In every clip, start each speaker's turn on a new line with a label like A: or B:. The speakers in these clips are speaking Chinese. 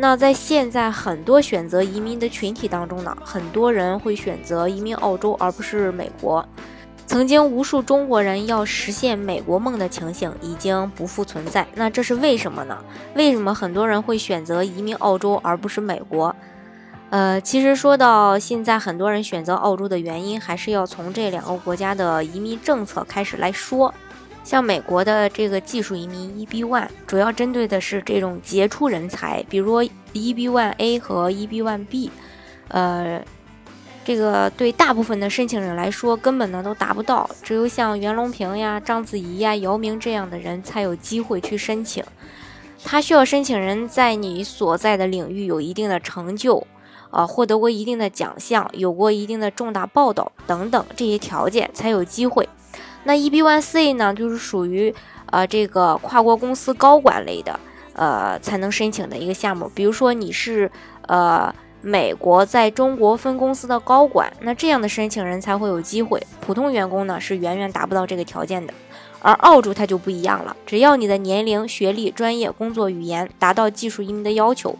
A: 那在现在很多选择移民的群体当中呢，很多人会选择移民澳洲而不是美国。曾经无数中国人要实现美国梦的情形已经不复存在。那这是为什么呢？为什么很多人会选择移民澳洲而不是美国？呃，其实说到现在，很多人选择澳洲的原因，还是要从这两个国家的移民政策开始来说。像美国的这个技术移民 EB1，主要针对的是这种杰出人才，比如 EB1A 和 EB1B，呃，这个对大部分的申请人来说根本呢都达不到，只有像袁隆平呀、章子怡呀、姚明这样的人才有机会去申请。他需要申请人在你所在的领域有一定的成就，啊，获得过一定的奖项，有过一定的重大报道等等这些条件才有机会。那 EB1C 呢，就是属于呃这个跨国公司高管类的，呃才能申请的一个项目。比如说你是呃美国在中国分公司的高管，那这样的申请人才会有机会。普通员工呢是远远达不到这个条件的。而澳洲它就不一样了，只要你的年龄、学历、专业、工作语言达到技术移民的要求，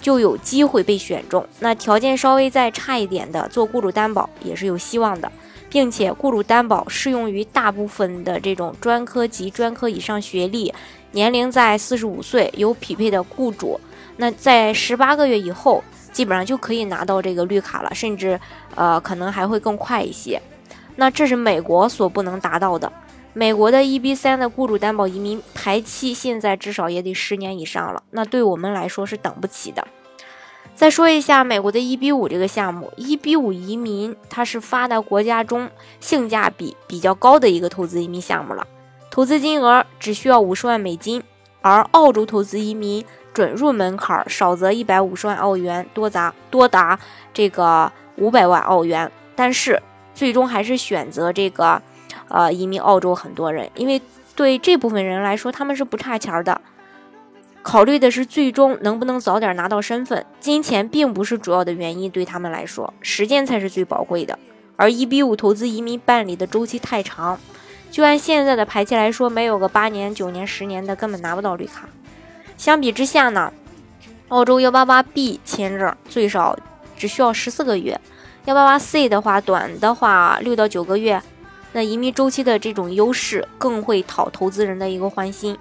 A: 就有机会被选中。那条件稍微再差一点的，做雇主担保也是有希望的。并且雇主担保适用于大部分的这种专科及专科以上学历，年龄在四十五岁，有匹配的雇主，那在十八个月以后，基本上就可以拿到这个绿卡了，甚至呃可能还会更快一些。那这是美国所不能达到的，美国的 EB 三的雇主担保移民排期现在至少也得十年以上了，那对我们来说是等不起的。再说一下美国的 EB 五这个项目，EB 五移民它是发达国家中性价比比较高的一个投资移民项目了，投资金额只需要五十万美金，而澳洲投资移民准入门槛少则一百五十万澳元，多达多达这个五百万澳元，但是最终还是选择这个呃移民澳洲很多人，因为对这部分人来说，他们是不差钱的。考虑的是最终能不能早点拿到身份，金钱并不是主要的原因，对他们来说，时间才是最宝贵的。而 EB 五投资移民办理的周期太长，就按现在的排期来说，没有个八年、九年、十年的，根本拿不到绿卡。相比之下呢，澳洲幺八八 B 签证最少只需要十四个月，幺八八 C 的话，短的话六到九个月。那移民周期的这种优势，更会讨投资人的一个欢心。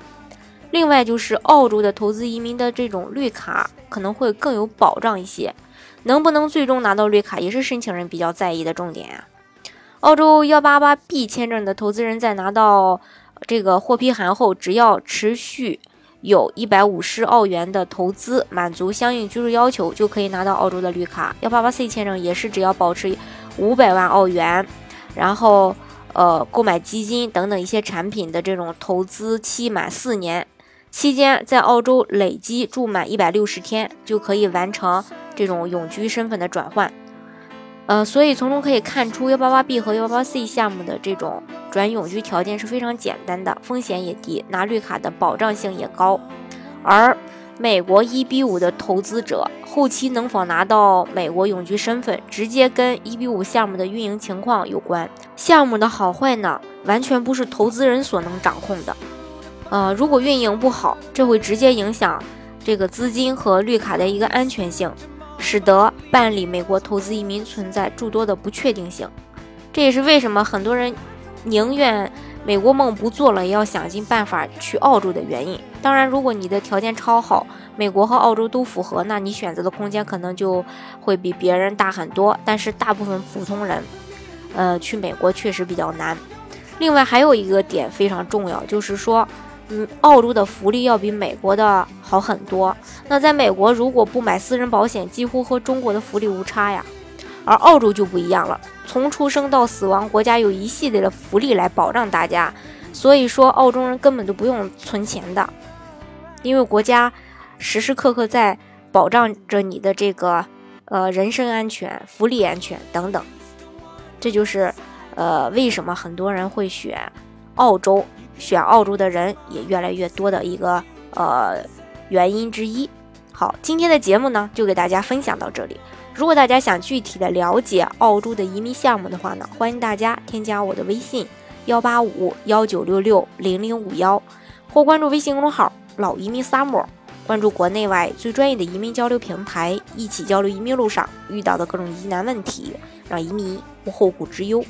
A: 另外就是澳洲的投资移民的这种绿卡可能会更有保障一些，能不能最终拿到绿卡也是申请人比较在意的重点啊。澳洲幺八八 B 签证的投资人在拿到这个获批函后，只要持续有一百五十澳元的投资，满足相应居住要求，就可以拿到澳洲的绿卡。幺八八 C 签证也是只要保持五百万澳元，然后呃购买基金等等一些产品的这种投资期满四年。期间在澳洲累计住满一百六十天，就可以完成这种永居身份的转换。呃，所以从中可以看出，幺八八 B 和幺八八 C 项目的这种转永居条件是非常简单的，风险也低，拿绿卡的保障性也高。而美国一 B 五的投资者后期能否拿到美国永居身份，直接跟一 B 五项目的运营情况有关。项目的好坏呢，完全不是投资人所能掌控的。呃，如果运营不好，这会直接影响这个资金和绿卡的一个安全性，使得办理美国投资移民存在诸多的不确定性。这也是为什么很多人宁愿美国梦不做了，也要想尽办法去澳洲的原因。当然，如果你的条件超好，美国和澳洲都符合，那你选择的空间可能就会比别人大很多。但是大部分普通人，呃，去美国确实比较难。另外还有一个点非常重要，就是说。嗯，澳洲的福利要比美国的好很多。那在美国，如果不买私人保险，几乎和中国的福利无差呀。而澳洲就不一样了，从出生到死亡，国家有一系列的福利来保障大家。所以说，澳洲人根本就不用存钱的，因为国家时时刻刻在保障着你的这个呃人身安全、福利安全等等。这就是呃为什么很多人会选澳洲，选澳洲的人也越来越多的一个呃原因之一。好，今天的节目呢就给大家分享到这里。如果大家想具体的了解澳洲的移民项目的话呢，欢迎大家添加我的微信幺八五幺九六六零零五幺，或关注微信公众号“老移民 summer”，关注国内外最专业的移民交流平台，一起交流移民路上遇到的各种疑难问题，让移民无后顾之忧。